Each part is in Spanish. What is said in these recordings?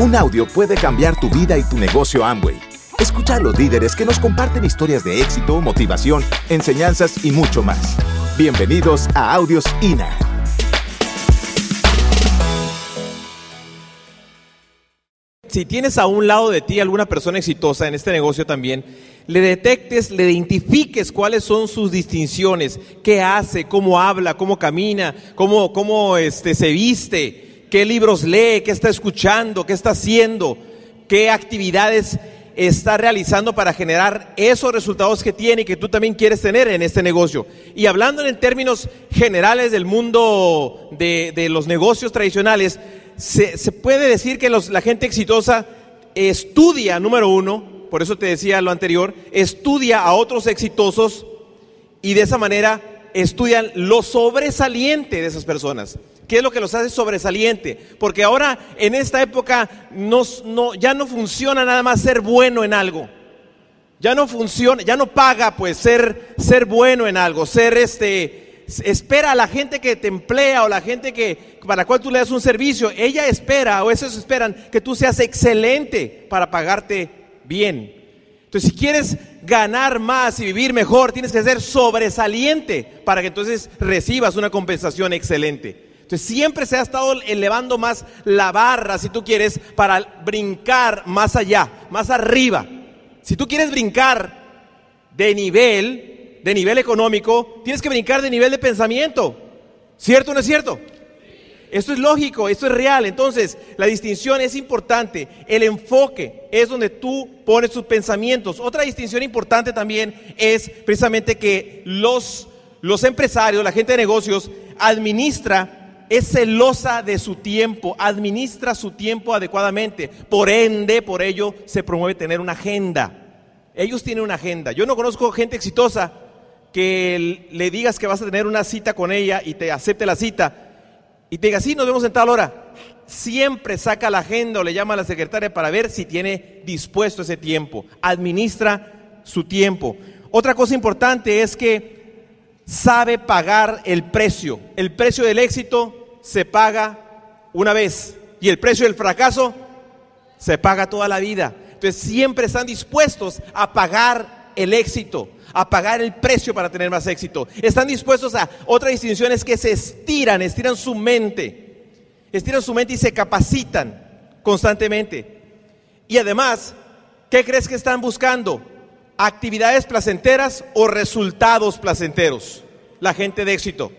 Un audio puede cambiar tu vida y tu negocio Amway. Escucha a los líderes que nos comparten historias de éxito, motivación, enseñanzas y mucho más. Bienvenidos a Audios INA. Si tienes a un lado de ti alguna persona exitosa en este negocio también, le detectes, le identifiques cuáles son sus distinciones, qué hace, cómo habla, cómo camina, cómo, cómo este, se viste, qué libros lee, qué está escuchando, qué está haciendo, qué actividades está realizando para generar esos resultados que tiene y que tú también quieres tener en este negocio. Y hablando en términos generales del mundo de, los negocios tradicionales, se, puede decir que la gente exitosa estudia, número uno, por eso te decía lo anterior, estudia a otros exitosos y de esa manera estudian lo sobresaliente de esas personas. ¿Qué es lo que los hace sobresaliente? Porque ahora en esta época no, ya no funciona nada más ser bueno en algo. Ya no funciona, ya no paga pues ser, ser bueno en algo, ser este, espera a la gente que te emplea o la gente que para la cual tú le das un servicio, ella espera o esos esperan que tú seas excelente para pagarte bien. Entonces, si quieres ganar más y vivir mejor, tienes que ser sobresaliente para que entonces recibas una compensación excelente. Entonces siempre se ha estado elevando más la barra, si tú quieres, para brincar más allá, más arriba. Si tú quieres brincar de nivel, de nivel económico, tienes que brincar de nivel de pensamiento. ¿Cierto o no es cierto? Esto es lógico, esto es real. Entonces, la distinción es importante. El enfoque es donde tú pones tus pensamientos. Otra distinción importante también es precisamente que los, los empresarios, la gente de negocios, administra es celosa de su tiempo, administra su tiempo adecuadamente. Por ende, por ello, se promueve tener una agenda. Ellos tienen una agenda. Yo no conozco gente exitosa que le digas que vas a tener una cita con ella y te acepte la cita y te diga, sí, nos vemos en tal hora. Siempre saca la agenda o le llama a la secretaria para ver si tiene dispuesto ese tiempo. Administra su tiempo. Otra cosa importante es que sabe pagar el precio. El precio del éxito se paga una vez y el precio del fracaso se paga toda la vida. Entonces siempre están dispuestos a pagar el éxito, a pagar el precio para tener más éxito. Están dispuestos a otra distinción es que se estiran, estiran su mente, estiran su mente y se capacitan constantemente. Y además, ¿qué crees que están buscando? ¿Actividades placenteras o resultados placenteros? La gente de éxito.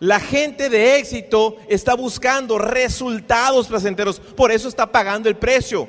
La gente de éxito está buscando resultados placenteros, por eso está pagando el precio.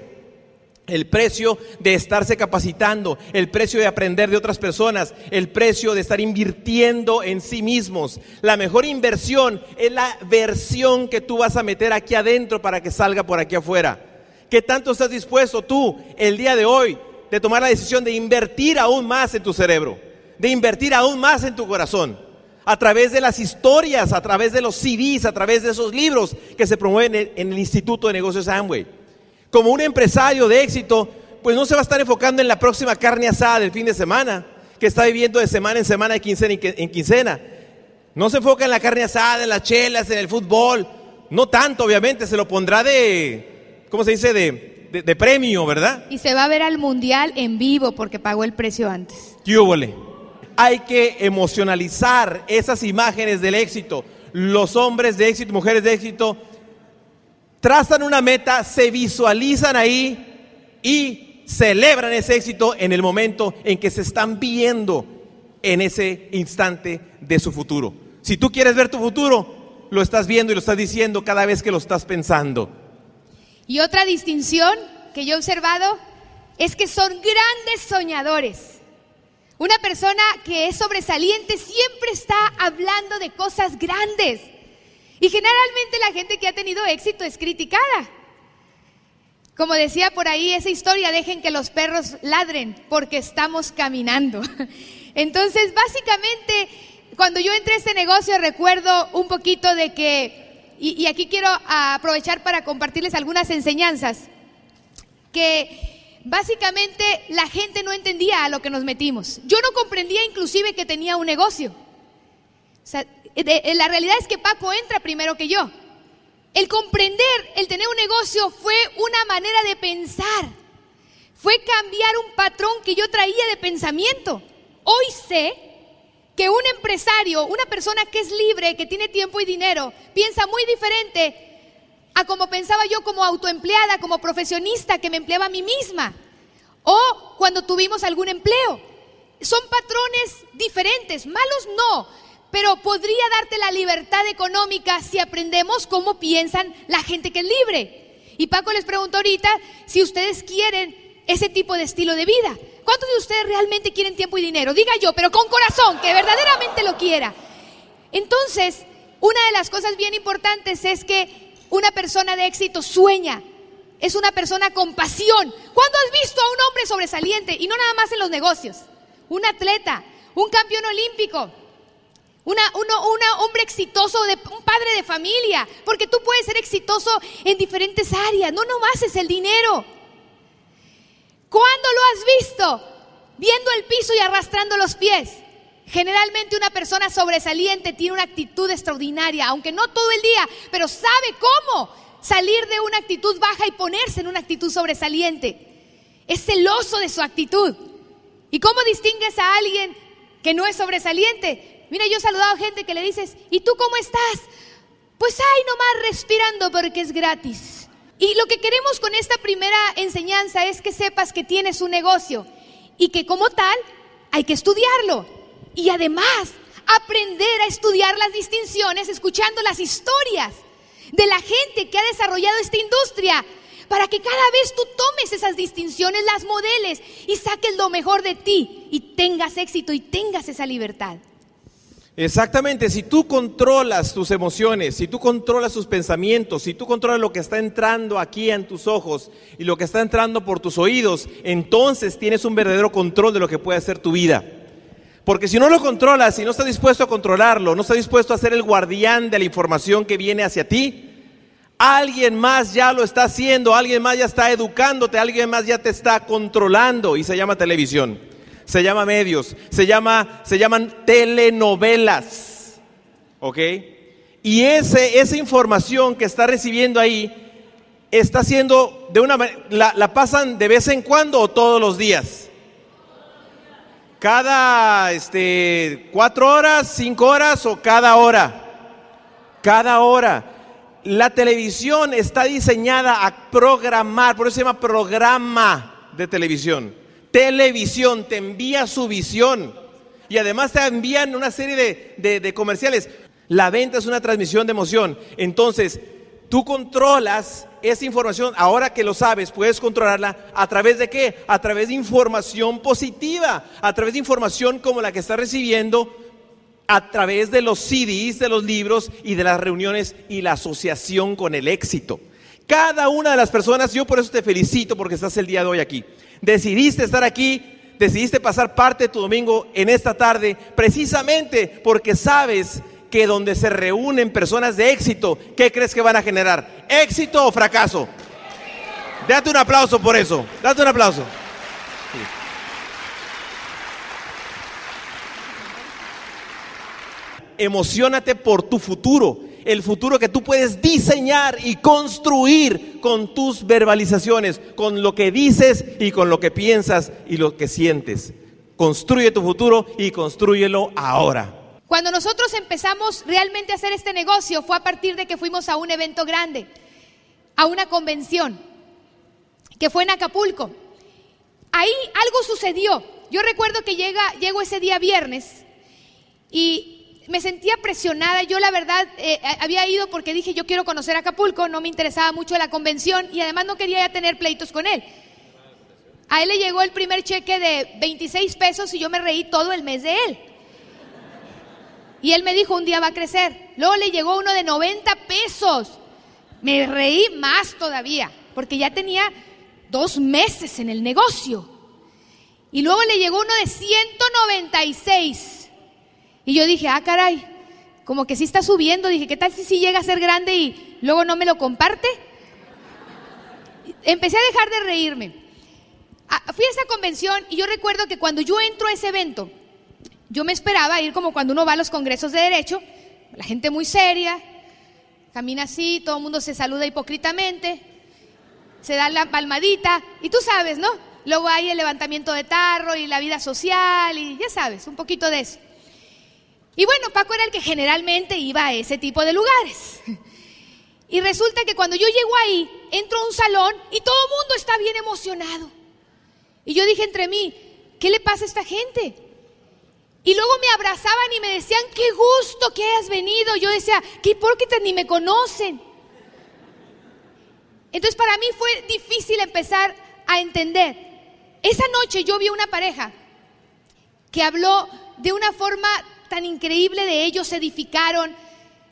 El precio de estarse capacitando, el precio de aprender de otras personas, el precio de estar invirtiendo en sí mismos. La mejor inversión es la versión que tú vas a meter aquí adentro para que salga por aquí afuera. ¿Qué tanto estás dispuesto tú el día de hoy de tomar la decisión de invertir aún más en tu cerebro, de invertir aún más en tu corazón? A través de las historias, a través de los CDs, a través de esos libros que se promueven en el Instituto de Negocios Amway. Como un empresario de éxito, pues no se va a estar enfocando en la próxima carne asada del fin de semana, que está viviendo de semana en semana, de quincena en quincena. No se enfoca en la carne asada, en las chelas, en el fútbol. No tanto, obviamente, se lo pondrá de, ¿cómo se dice? De, de, premio, ¿verdad? Y se va a ver al mundial en vivo porque pagó el precio antes. ¿Qué hay que emocionalizar esas imágenes del éxito. Los hombres de éxito, mujeres de éxito, trazan una meta, se visualizan ahí y celebran ese éxito en el momento en que se están viendo en ese instante de su futuro. Si tú quieres ver tu futuro, lo estás viendo y lo estás diciendo cada vez que lo estás pensando. Y otra distinción que yo he observado es que son grandes soñadores. Una persona que es sobresaliente siempre está hablando de cosas grandes. Y generalmente la gente que ha tenido éxito es criticada. Como decía por ahí esa historia, dejen que los perros ladren porque estamos caminando. Entonces, básicamente, cuando yo entré a este negocio recuerdo un poquito de que, y, y aquí quiero aprovechar para compartirles algunas enseñanzas, que básicamente la gente no entendía a lo que nos metimos. Yo no comprendía inclusive que tenía un negocio. Sea, la realidad es que Paco entra primero que yo. El comprender, el tener un negocio fue una manera de pensar. Fue cambiar un patrón que yo traía de pensamiento. Hoy sé que un empresario, una persona que es libre, que tiene tiempo y dinero, piensa muy diferente a como pensaba yo como autoempleada, como profesionista que me empleaba a mí misma. O cuando tuvimos algún empleo. Son patrones diferentes, malos no, pero podría darte la libertad económica si aprendemos cómo piensan la gente que es libre. Y Paco les preguntó ahorita si ustedes quieren ese tipo de estilo de vida. ¿Cuántos de ustedes realmente quieren tiempo y dinero? Diga yo, pero con corazón, que verdaderamente lo quiera. Entonces, una de las cosas bien importantes es que una persona de éxito sueña, es una persona con pasión. ¿Cuándo has visto a un hombre sobresaliente? Y no nada más en los negocios. Un atleta, un campeón olímpico, una, un hombre exitoso, de, un padre de familia, porque tú puedes ser exitoso en diferentes áreas, no nomás es el dinero. ¿Cuándo lo has visto? Viendo el piso y arrastrando los pies. Generalmente una persona sobresaliente tiene una actitud extraordinaria, aunque no todo el día, pero sabe cómo salir de una actitud baja y ponerse en una actitud sobresaliente. Es celoso de su actitud. ¿Y cómo distingues a alguien que no es sobresaliente? Mira, yo he saludado a gente que le dices, ¿y tú cómo estás? Pues ay, nomás respirando porque es gratis. Y lo que queremos con esta primera enseñanza es que sepas que tienes un negocio y que como tal hay que estudiarlo. Y además aprender a estudiar las distinciones escuchando las historias de la gente que ha desarrollado esta industria para que cada vez tú tomes esas distinciones, las modeles y saques lo mejor de ti y tengas éxito y tengas esa libertad. Exactamente, si tú controlas tus emociones, si tú controlas tus pensamientos, si tú controlas lo que está entrando aquí en tus ojos y lo que está entrando por tus oídos, entonces tienes un verdadero control de lo que puede ser tu vida. Porque si no lo controlas, si no estás dispuesto a controlarlo, no estás dispuesto a ser el guardián de la información que viene hacia ti, alguien más ya lo está haciendo, alguien más ya está educándote, alguien más ya te está controlando y se llama televisión se llama medios, se, llama, se llaman telenovelas. ¿Ok? Y ese, esa información que está recibiendo ahí está siendo de una la, la pasan de vez en cuando o todos los días. Cada este, cuatro horas, cinco horas o cada hora. Cada hora. La televisión está diseñada a programar, por eso se llama programa de televisión televisión, te envía su visión y además te envían una serie de, comerciales. La venta es una transmisión de emoción. Entonces, tú controlas esa información, ahora que lo sabes, puedes controlarla a través de qué? A través de información positiva, a través de información como la que estás recibiendo, a través de los CDs, de los libros y de las reuniones y la asociación con el éxito. Cada una de las personas, yo por eso te felicito porque estás el día de hoy aquí decidiste estar aquí, decidiste pasar parte de tu domingo en esta tarde, precisamente porque sabes que donde se reúnen personas de éxito, ¿qué crees que van a generar? ¿Éxito o fracaso? Date un aplauso por eso, date un aplauso. Emocionate por tu futuro el futuro que tú puedes diseñar y construir con tus verbalizaciones, con lo que dices y con lo que piensas y lo que sientes. Construye tu futuro y construyelo ahora. Cuando nosotros empezamos realmente a hacer este negocio fue a partir de que fuimos a un evento grande, a una convención, que fue en Acapulco. Ahí algo sucedió. Yo recuerdo que llega, llego ese día viernes y me sentía presionada. Yo la verdad eh, había ido porque dije yo quiero conocer Acapulco, no me interesaba mucho la convención y además no quería ya tener pleitos con él. A él le llegó el primer cheque de 26 pesos y yo me reí todo el mes de él. Y él me dijo, un día va a crecer. Luego le llegó uno de 90 pesos. Me reí más todavía, porque ya tenía dos meses en el negocio. Y luego le llegó uno de 196. Y yo dije, ah, caray, como que sí está subiendo. Dije, ¿qué tal si sí llega a ser grande y luego no me lo comparte? Empecé a dejar de reírme. Fui a esa convención y yo recuerdo que cuando yo entro a ese evento, yo me esperaba ir como cuando uno va a los congresos de derecho, la gente muy seria, camina así, todo el mundo se saluda hipócritamente, se da la palmadita, y tú sabes, ¿no? Luego hay el levantamiento de tarro y la vida social, y ya sabes, un poquito de eso. Y bueno, Paco era el que generalmente iba a ese tipo de lugares. Y resulta que cuando yo llego ahí, entro a un salón y todo el mundo está bien emocionado. Y yo dije entre mí, ¿qué le pasa a esta gente? Y luego me abrazaban y me decían, qué gusto que hayas venido. Yo decía, qué hipócritas, ni me conocen. Entonces para mí fue difícil empezar a entender. Esa noche yo vi una pareja que habló de una forma tan increíble de ellos, se edificaron,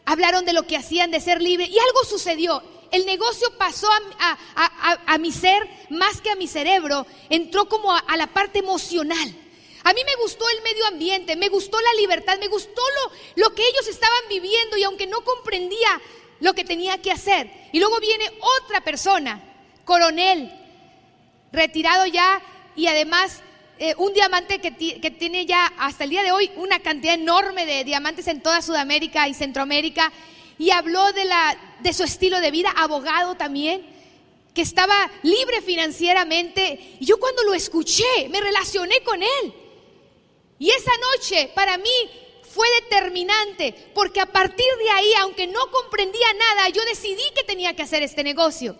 hablaron de lo que hacían de ser libre y algo sucedió. El negocio pasó a, mi ser más que a mi cerebro, entró como a, la parte emocional. A mí me gustó el medio ambiente, me gustó la libertad, me gustó lo, lo que ellos estaban viviendo y aunque no comprendía lo que tenía que hacer. Y luego viene otra persona, coronel, retirado ya y además eh, un diamante que, tiene ya hasta el día de hoy una cantidad enorme de diamantes en toda Sudamérica y Centroamérica y habló de, la, de su estilo de vida, abogado también, que estaba libre financieramente. Y yo cuando lo escuché me relacioné con él. Y esa noche para mí fue determinante, porque a partir de ahí, aunque no comprendía nada, yo decidí que tenía que hacer este negocio.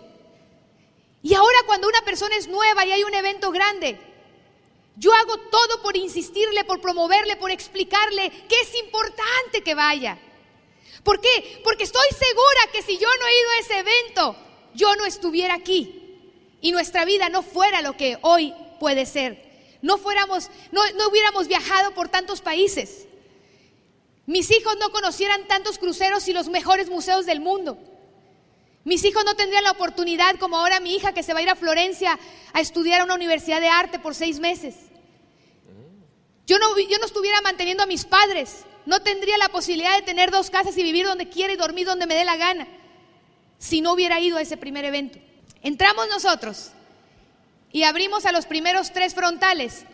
Y ahora cuando una persona es nueva y hay un evento grande, yo hago todo por insistirle, por promoverle, por explicarle que es importante que vaya. ¿Por qué? Porque estoy segura que si yo no he ido a ese evento, yo no estuviera aquí y nuestra vida no fuera lo que hoy puede ser. No fuéramos, no, no hubiéramos viajado por tantos países. Mis hijos no conocieran tantos cruceros y los mejores museos del mundo. Mis hijos no tendrían la oportunidad, como ahora mi hija que se va a ir a Florencia a estudiar a una universidad de arte por seis meses. Yo no, yo no estuviera manteniendo a mis padres, no tendría la posibilidad de tener dos casas y vivir donde quiera y dormir donde me dé la gana, si no hubiera ido a ese primer evento. Entramos nosotros y abrimos a los primeros tres frontales.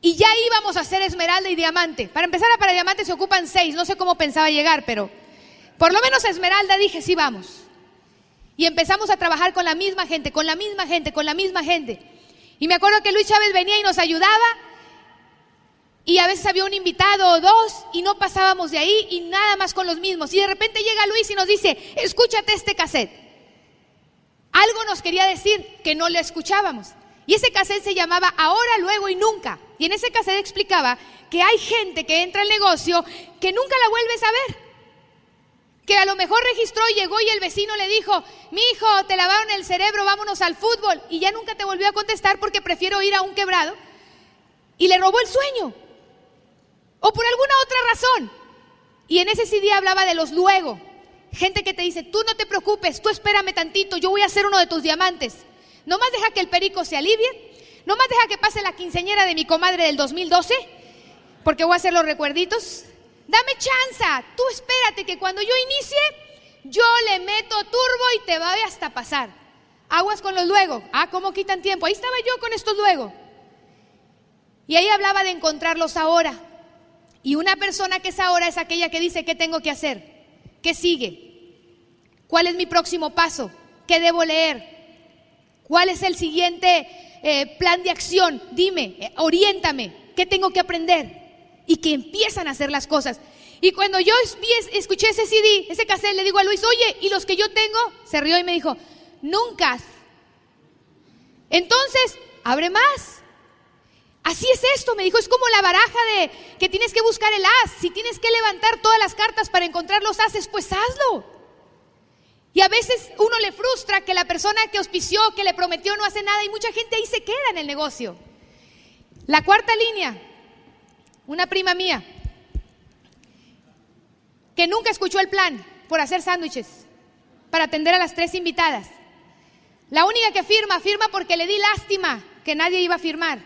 Y ya íbamos a hacer esmeralda y diamante. Para empezar para diamante se ocupan seis, no sé cómo pensaba llegar, pero por lo menos esmeralda dije, sí vamos. Y empezamos a trabajar con la misma gente, con la misma gente, con la misma gente. Y me acuerdo que Luis Chávez venía y nos ayudaba y a veces había un invitado o dos y no pasábamos de ahí y nada más con los mismos. Y de repente llega Luis y nos dice, escúchate este cassette. Algo nos quería decir que no le escuchábamos. Y ese cassette se llamaba Ahora, Luego y Nunca. Y en ese cassette explicaba que hay gente que entra al negocio que nunca la vuelves a ver que a lo mejor registró, llegó y el vecino le dijo, mi hijo, te lavaron el cerebro, vámonos al fútbol. Y ya nunca te volvió a contestar porque prefiero ir a un quebrado. Y le robó el sueño. O por alguna otra razón. Y en ese CD hablaba de los luego. Gente que te dice, tú no te preocupes, tú espérame tantito, yo voy a ser uno de tus diamantes. No más deja que el perico se alivie. No más deja que pase la quinceñera de mi comadre del 2012, porque voy a hacer los recuerditos. Dame chance, tú espérate que cuando yo inicie, yo le meto turbo y te va hasta pasar. Aguas con los luego. Ah, ¿cómo quitan tiempo? Ahí estaba yo con estos luego. Y ahí hablaba de encontrarlos ahora. Y una persona que es ahora es aquella que dice, ¿qué tengo que hacer? ¿Qué sigue? ¿Cuál es mi próximo paso? ¿Qué debo leer? ¿Cuál es el siguiente eh, plan de acción? Dime, eh, oriéntame, ¿qué tengo que aprender? y que empiezan a hacer las cosas. Y cuando yo escuché ese CD, ese cassette, le digo a Luis, oye, ¿y los que yo tengo? Se rió y me dijo, nunca. Entonces, abre más. Así es esto, me dijo, es como la baraja de que tienes que buscar el as. Si tienes que levantar todas las cartas para encontrar los ases, pues hazlo. Y a veces uno le frustra que la persona que auspició, que le prometió, no hace nada y mucha gente ahí se queda en el negocio. La cuarta línea, una prima mía, que nunca escuchó el plan por hacer sándwiches para atender a las tres invitadas. La única que firma, firma porque le di lástima que nadie iba a firmar.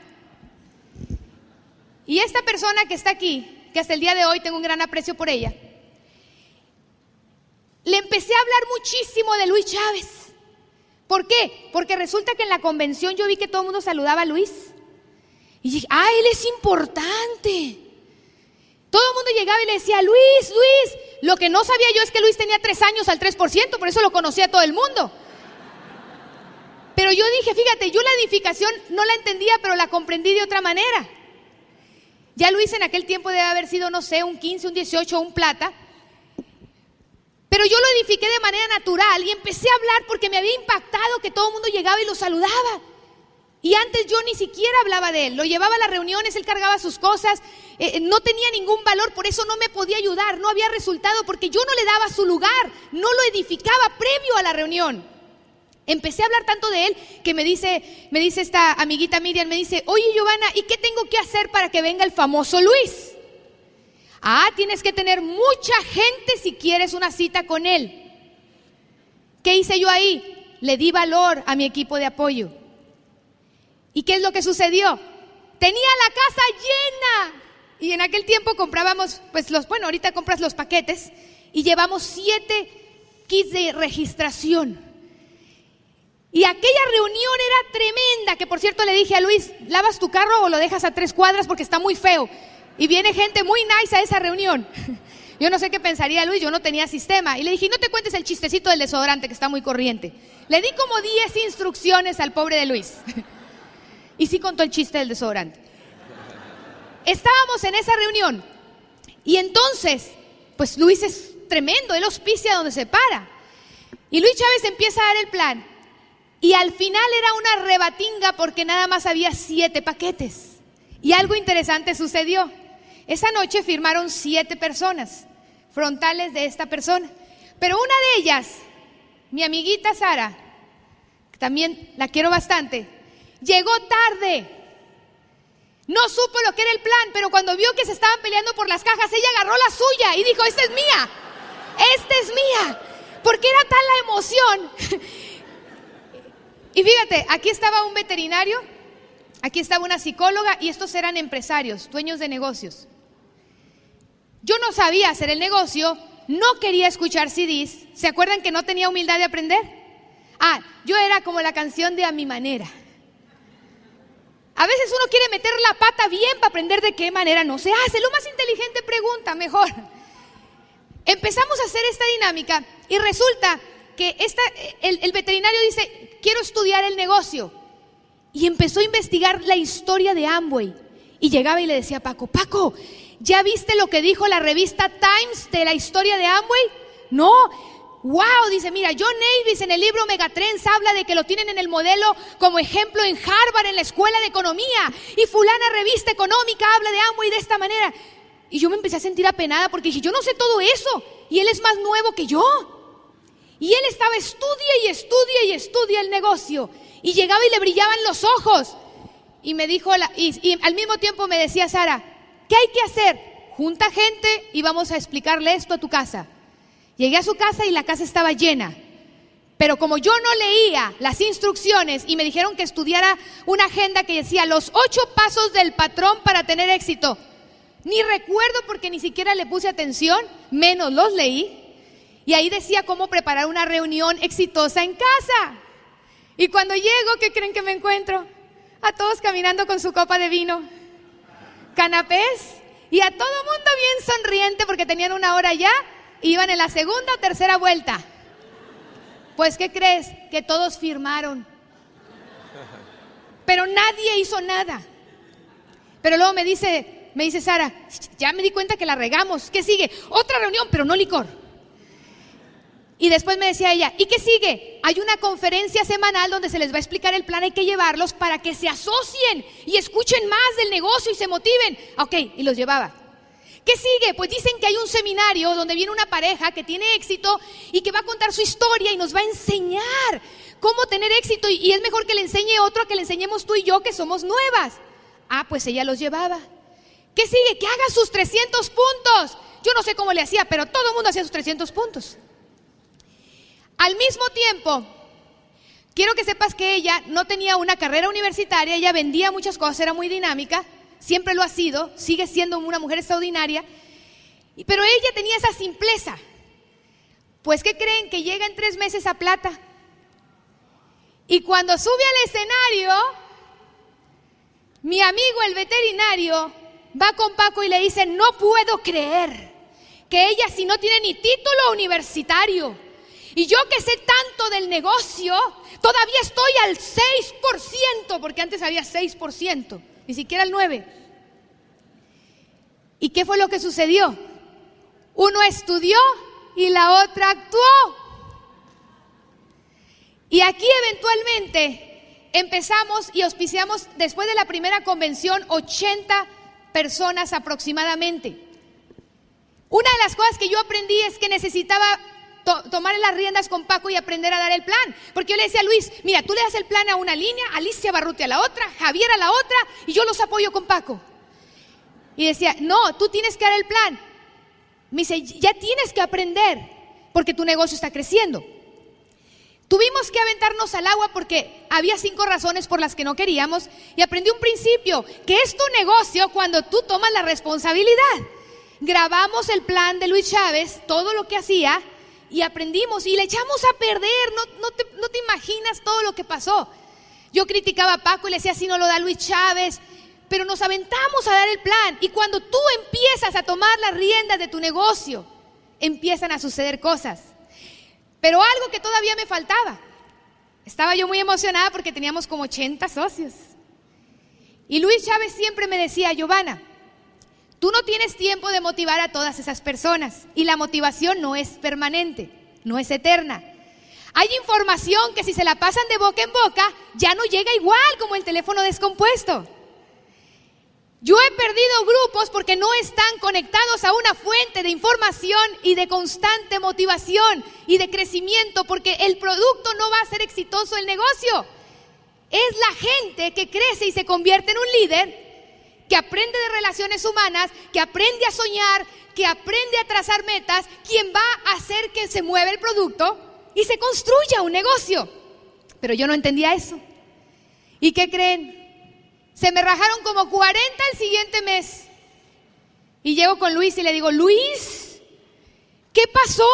Y esta persona que está aquí, que hasta el día de hoy tengo un gran aprecio por ella, le empecé a hablar muchísimo de Luis Chávez. ¿Por qué? Porque resulta que en la convención yo vi que todo el mundo saludaba a Luis. Y dije, ah, él es importante. Todo el mundo llegaba y le decía, Luis, Luis. Lo que no sabía yo es que Luis tenía tres años al 3%, por eso lo conocía todo el mundo. Pero yo dije, fíjate, yo la edificación no la entendía, pero la comprendí de otra manera. Ya Luis en aquel tiempo debe haber sido, no sé, un 15, un 18, un plata. Pero yo lo edifiqué de manera natural y empecé a hablar porque me había impactado que todo el mundo llegaba y lo saludaba. Y antes yo ni siquiera hablaba de él, lo llevaba a las reuniones, él cargaba sus cosas, eh, eh, no tenía ningún valor, por eso no me podía ayudar, no había resultado, porque yo no le daba su lugar, no lo edificaba previo a la reunión. Empecé a hablar tanto de él que me dice, me dice esta amiguita Miriam, me dice, oye Giovanna, ¿y qué tengo que hacer para que venga el famoso Luis? Ah, tienes que tener mucha gente si quieres una cita con él. ¿Qué hice yo ahí? Le di valor a mi equipo de apoyo. ¿Y qué es lo que sucedió? Tenía la casa llena. Y en aquel tiempo comprábamos, pues los, bueno, ahorita compras los paquetes y llevamos siete kits de registración. Y aquella reunión era tremenda, que por cierto le dije a Luis, ¿lavas tu carro o lo dejas a tres cuadras porque está muy feo? Y viene gente muy nice a esa reunión. Yo no sé qué pensaría Luis, yo no tenía sistema. Y le dije, no te cuentes el chistecito del desodorante que está muy corriente. Le di como 10 instrucciones al pobre de Luis. Y sí contó el chiste del desodorante. Estábamos en esa reunión y entonces, pues Luis es tremendo, él auspicia donde se para. Y Luis Chávez empieza a dar el plan. Y al final era una rebatinga porque nada más había siete paquetes. Y algo interesante sucedió. Esa noche firmaron siete personas frontales de esta persona. Pero una de ellas, mi amiguita Sara, también la quiero bastante, llegó tarde. No supo lo que era el plan, pero cuando vio que se estaban peleando por las cajas, ella agarró la suya y dijo, esta es mía, esta es mía. Porque era tal la emoción Y fíjate, aquí estaba un veterinario, aquí estaba una psicóloga y estos eran empresarios, dueños de negocios. Yo no sabía hacer el negocio, no quería escuchar CDs. ¿Se acuerdan que no tenía humildad de aprender? Ah, yo era como la canción de A mi manera. A veces uno quiere meter la pata bien para aprender de qué manera no se hace. Lo más inteligente pregunta, mejor. Empezamos a hacer esta dinámica y resulta que el, veterinario dice, quiero estudiar el negocio. Y empezó a investigar la historia de Amway. Y llegaba y le decía a Paco, Paco, ¿ya viste lo que dijo la revista Times de la historia de Amway? No. Wow, dice, mira, John Davis en el libro Megatrends habla de que lo tienen en el modelo como ejemplo en Harvard, en la escuela de economía. Y fulana revista económica habla de Amway de esta manera. Y yo me empecé a sentir apenada porque dije, yo no sé todo eso. Y él es más nuevo que yo. Y él estaba estudia y estudia y estudia el negocio. Y llegaba y le brillaban los ojos. Y me dijo, y, al mismo tiempo me decía Sara, ¿qué hay que hacer? Junta gente y vamos a explicarle esto a tu casa. Llegué a su casa y la casa estaba llena. Pero como yo no leía las instrucciones y me dijeron que estudiara una agenda que decía los ocho pasos del patrón para tener éxito, ni recuerdo porque ni siquiera le puse atención, menos los leí. Y ahí decía cómo preparar una reunión exitosa en casa. Y cuando llego, ¿qué creen que me encuentro? A todos caminando con su copa de vino, canapés y a todo mundo bien sonriente porque tenían una hora ya y iban en la segunda o tercera vuelta. Pues, ¿qué crees? Que todos firmaron. Pero nadie hizo nada. Pero luego me dice, me dice Sara, ya me di cuenta que la regamos. ¿Qué sigue? Otra reunión, pero no licor. Y después me decía ella, ¿y qué sigue? Hay una conferencia semanal donde se les va a explicar el plan, hay que llevarlos para que se asocien y escuchen más del negocio y se motiven. Ok, y los llevaba. ¿Qué sigue? Pues dicen que hay un seminario donde viene una pareja que tiene éxito y que va a contar su historia y nos va a enseñar cómo tener éxito y, es mejor que le enseñe otro que le enseñemos tú y yo que somos nuevas. Ah, pues ella los llevaba. ¿Qué sigue? Que haga sus 300 puntos. Yo no sé cómo le hacía, pero todo el mundo hacía sus 300 puntos. Al mismo tiempo, quiero que sepas que ella no tenía una carrera universitaria, ella vendía muchas cosas, era muy dinámica, siempre lo ha sido, sigue siendo una mujer extraordinaria, pero ella tenía esa simpleza. Pues, ¿qué creen? Que llega en tres meses a plata. Y cuando sube al escenario, mi amigo el veterinario va con Paco y le dice, no puedo creer que ella si no tiene ni título universitario y yo que sé tanto del negocio, todavía estoy al 6%, porque antes había 6%, ni siquiera al 9%. ¿Y qué fue lo que sucedió? Uno estudió y la otra actuó. Y aquí eventualmente empezamos y auspiciamos después de la primera convención 80 personas aproximadamente. Una de las cosas que yo aprendí es que necesitaba tomar las riendas con Paco y aprender a dar el plan. Porque yo le decía a Luis, mira, tú le das el plan a una línea, Alicia Barruti a la otra, Javier a la otra, y yo los apoyo con Paco. Y decía, no, tú tienes que dar el plan. Me dice, ya tienes que aprender, porque tu negocio está creciendo. Tuvimos que aventarnos al agua porque había cinco razones por las que no queríamos y aprendí un principio, que es tu negocio cuando tú tomas la responsabilidad. Grabamos el plan de Luis Chávez, todo lo que hacía, y aprendimos y le echamos a perder. No, te, no te imaginas todo lo que pasó. Yo criticaba a Paco y le decía, si no lo da Luis Chávez, pero nos aventamos a dar el plan. Y cuando tú empiezas a tomar las riendas de tu negocio, empiezan a suceder cosas. Pero algo que todavía me faltaba. Estaba yo muy emocionada porque teníamos como 80 socios. Y Luis Chávez siempre me decía, Giovanna, tú no tienes tiempo de motivar a todas esas personas y la motivación no es permanente, no es eterna. Hay información que si se la pasan de boca en boca ya no llega igual como el teléfono descompuesto. Yo he perdido grupos porque no están conectados a una fuente de información y de constante motivación y de crecimiento porque el producto no va a ser exitoso el negocio. Es la gente que crece y se convierte en un líder que aprende de relaciones humanas, que aprende a soñar, que aprende a trazar metas, quien va a hacer que se mueva el producto y se construya un negocio. Pero yo no entendía eso. ¿Y qué creen? Se me rajaron como 40 el siguiente mes. Y llego con Luis y le digo, Luis, ¿qué pasó?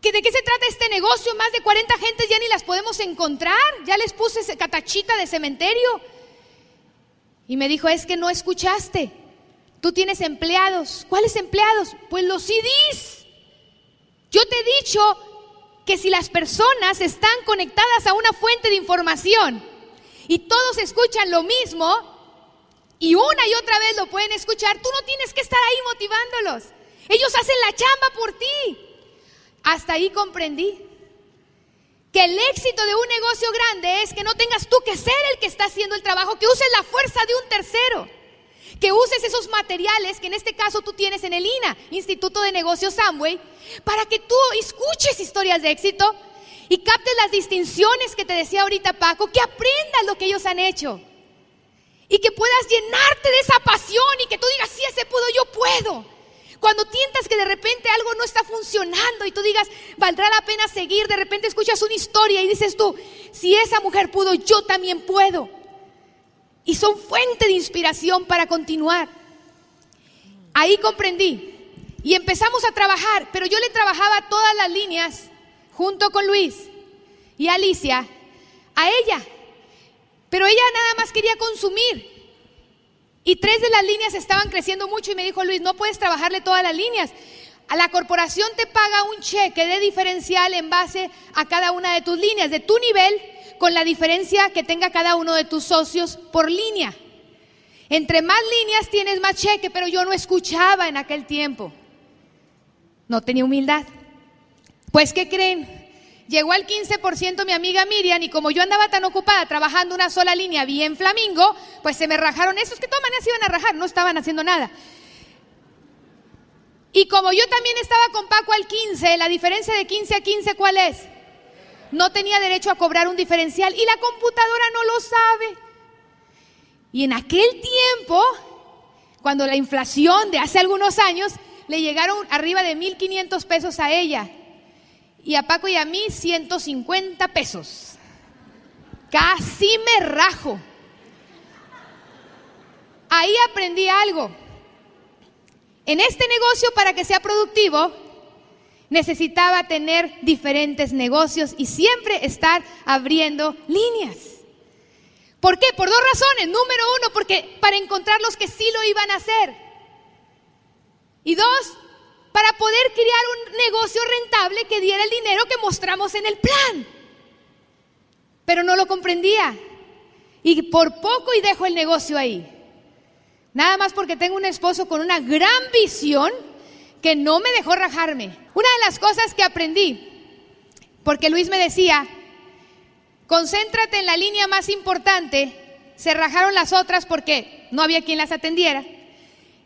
¿Que ¿De qué se trata este negocio? Más de 40 gentes ya ni las podemos encontrar. Ya les puse catachita de cementerio. Y me dijo, es que no escuchaste. Tú tienes empleados. ¿Cuáles empleados? Pues los CDs. Yo te he dicho que si las personas están conectadas a una fuente de información, y todos escuchan lo mismo y una y otra vez lo pueden escuchar, tú no tienes que estar ahí motivándolos. Ellos hacen la chamba por ti. Hasta ahí comprendí que el éxito de un negocio grande es que no tengas tú que ser el que está haciendo el trabajo, que uses la fuerza de un tercero, que uses esos materiales que en este caso tú tienes en el INA, Instituto de Negocios Samway, para que tú escuches historias de éxito, y captes las distinciones que te decía ahorita Paco, que aprendas lo que ellos han hecho y que puedas llenarte de esa pasión y que tú digas, si ese pudo, yo puedo. Cuando tientas que de repente algo no está funcionando y tú digas, valdrá la pena seguir, de repente escuchas una historia y dices tú, si esa mujer pudo, yo también puedo. Y son fuente de inspiración para continuar. Ahí comprendí. Y empezamos a trabajar, pero yo le trabajaba todas las líneas junto con Luis y Alicia a ella. Pero ella nada más quería consumir. Y tres de las líneas estaban creciendo mucho y me dijo Luis, no puedes trabajarle todas las líneas. A la corporación te paga un cheque de diferencial en base a cada una de tus líneas, de tu nivel, con la diferencia que tenga cada uno de tus socios por línea. Entre más líneas tienes más cheque, pero yo no escuchaba en aquel tiempo. No tenía humildad. Pues, ¿qué creen? Llegó al 15% mi amiga Miriam y como yo andaba tan ocupada trabajando una sola línea bien flamingo, pues se me rajaron esos que todas maneras iban a rajar, no estaban haciendo nada. Y como yo también estaba con Paco al 15, la diferencia de 15 a 15, ¿cuál es? No tenía derecho a cobrar un diferencial y la computadora no lo sabe. Y en aquel tiempo, cuando la inflación de hace algunos años, le llegaron arriba de 1.500 pesos a ella y a Paco y a mí 150 pesos. Casi me rajo. Ahí aprendí algo. En este negocio, para que sea productivo, necesitaba tener diferentes negocios y siempre estar abriendo líneas. ¿Por qué? Por dos razones. Número uno, porque para encontrar los que sí lo iban a hacer. Y dos, para poder crear un negocio rentable que diera el dinero que mostramos en el plan. Pero no lo comprendía. Y por poco y dejo el negocio ahí. Nada más porque tengo un esposo con una gran visión que no me dejó rajarme. Una de las cosas que aprendí, porque Luis me decía, concéntrate en la línea más importante, se rajaron las otras porque no había quien las atendiera.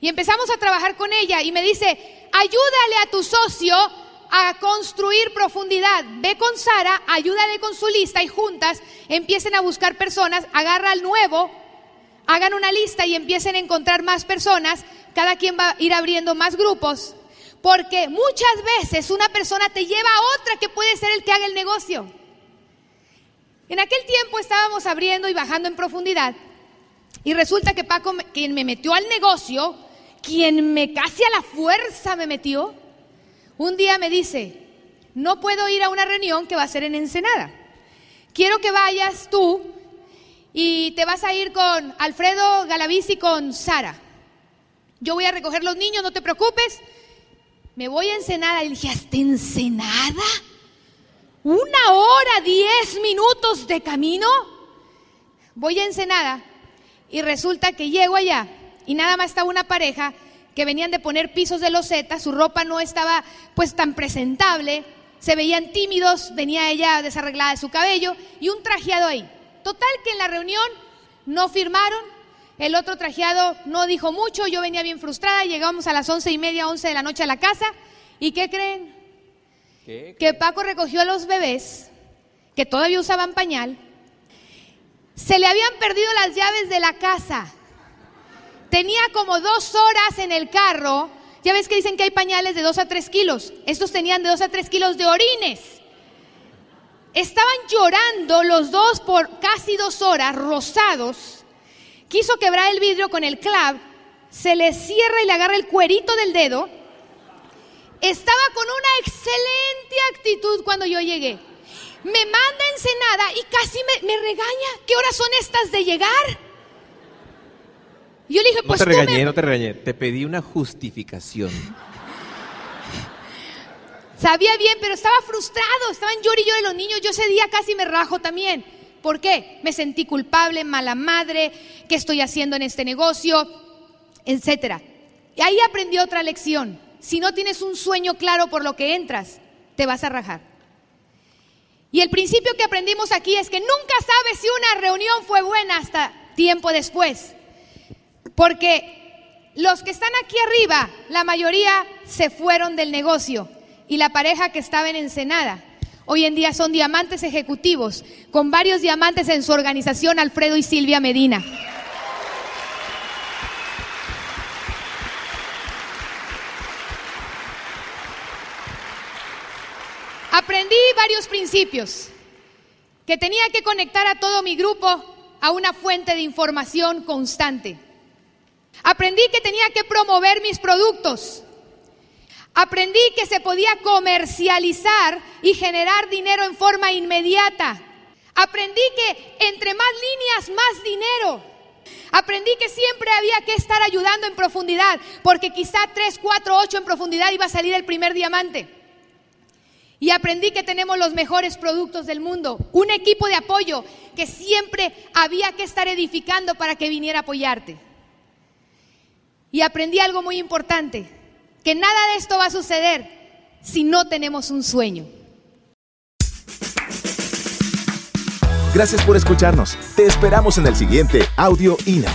Y empezamos a trabajar con ella y me dice, ayúdale a tu socio a construir profundidad. Ve con Sara, ayúdale con su lista y juntas empiecen a buscar personas, agarra al nuevo, hagan una lista y empiecen a encontrar más personas, cada quien va a ir abriendo más grupos, porque muchas veces una persona te lleva a otra que puede ser el que haga el negocio. En aquel tiempo estábamos abriendo y bajando en profundidad y resulta que Paco, quien me metió al negocio, quien me casi a la fuerza me metió, un día me dice, no puedo ir a una reunión que va a ser en Ensenada. Quiero que vayas tú y te vas a ir con Alfredo Galaviz y con Sara. Yo voy a recoger los niños, no te preocupes. Me voy a Ensenada. Y dije, ¿hasta Ensenada? ¿Una hora, diez minutos de camino? Voy a Ensenada y resulta que llego allá y nada más estaba una pareja que venían de poner pisos de loseta, su ropa no estaba pues tan presentable, se veían tímidos, venía ella desarreglada de su cabello y un trajeado ahí. Total que en la reunión no firmaron, el otro trajeado no dijo mucho, yo venía bien frustrada, llegamos a las once y media, once de la noche a la casa, ¿y qué creen? Que Paco recogió a los bebés, que todavía usaban pañal, se le habían perdido las llaves de la casa, tenía como dos horas en el carro, ya ves que dicen que hay pañales de dos a tres kilos, estos tenían de dos a tres kilos de orines. Estaban llorando los dos por casi dos horas, rosados. Quiso quebrar el vidrio con el clav, se le cierra y le agarra el cuerito del dedo. Estaba con una excelente actitud cuando yo llegué. Me manda Ensenada y casi me, me regaña. ¿Qué horas son estas de llegar? Yo le dije, pues no te regañé, no te regañé, te pedí una justificación. Sabía bien, pero estaba frustrado, estaba en llorillo de los niños. Yo ese día casi me rajo también. ¿Por qué? Me sentí culpable, mala madre, ¿qué estoy haciendo en este negocio? Etcétera. Y ahí aprendí otra lección. Si no tienes un sueño claro por lo que entras, te vas a rajar. Y el principio que aprendimos aquí es que nunca sabes si una reunión fue buena hasta tiempo después. Porque los que están aquí arriba, la mayoría se fueron del negocio y la pareja que estaba en Ensenada. Hoy en día son diamantes ejecutivos, con varios diamantes en su organización, Alfredo y Silvia Medina. Aprendí varios principios, que tenía que conectar a todo mi grupo a una fuente de información constante. Aprendí que tenía que promover mis productos, Aprendí que se podía comercializar y generar dinero en forma inmediata. Aprendí que entre más líneas, más dinero. Aprendí que siempre había que estar ayudando en profundidad, porque quizá 3, 4, 8 en profundidad iba a salir el primer diamante. Y aprendí que tenemos los mejores productos del mundo, un equipo de apoyo que siempre había que estar edificando para que viniera a apoyarte. Y aprendí algo muy importante, que nada de esto va a suceder si no tenemos un sueño. Gracias por escucharnos. Te esperamos en el siguiente Audio INA.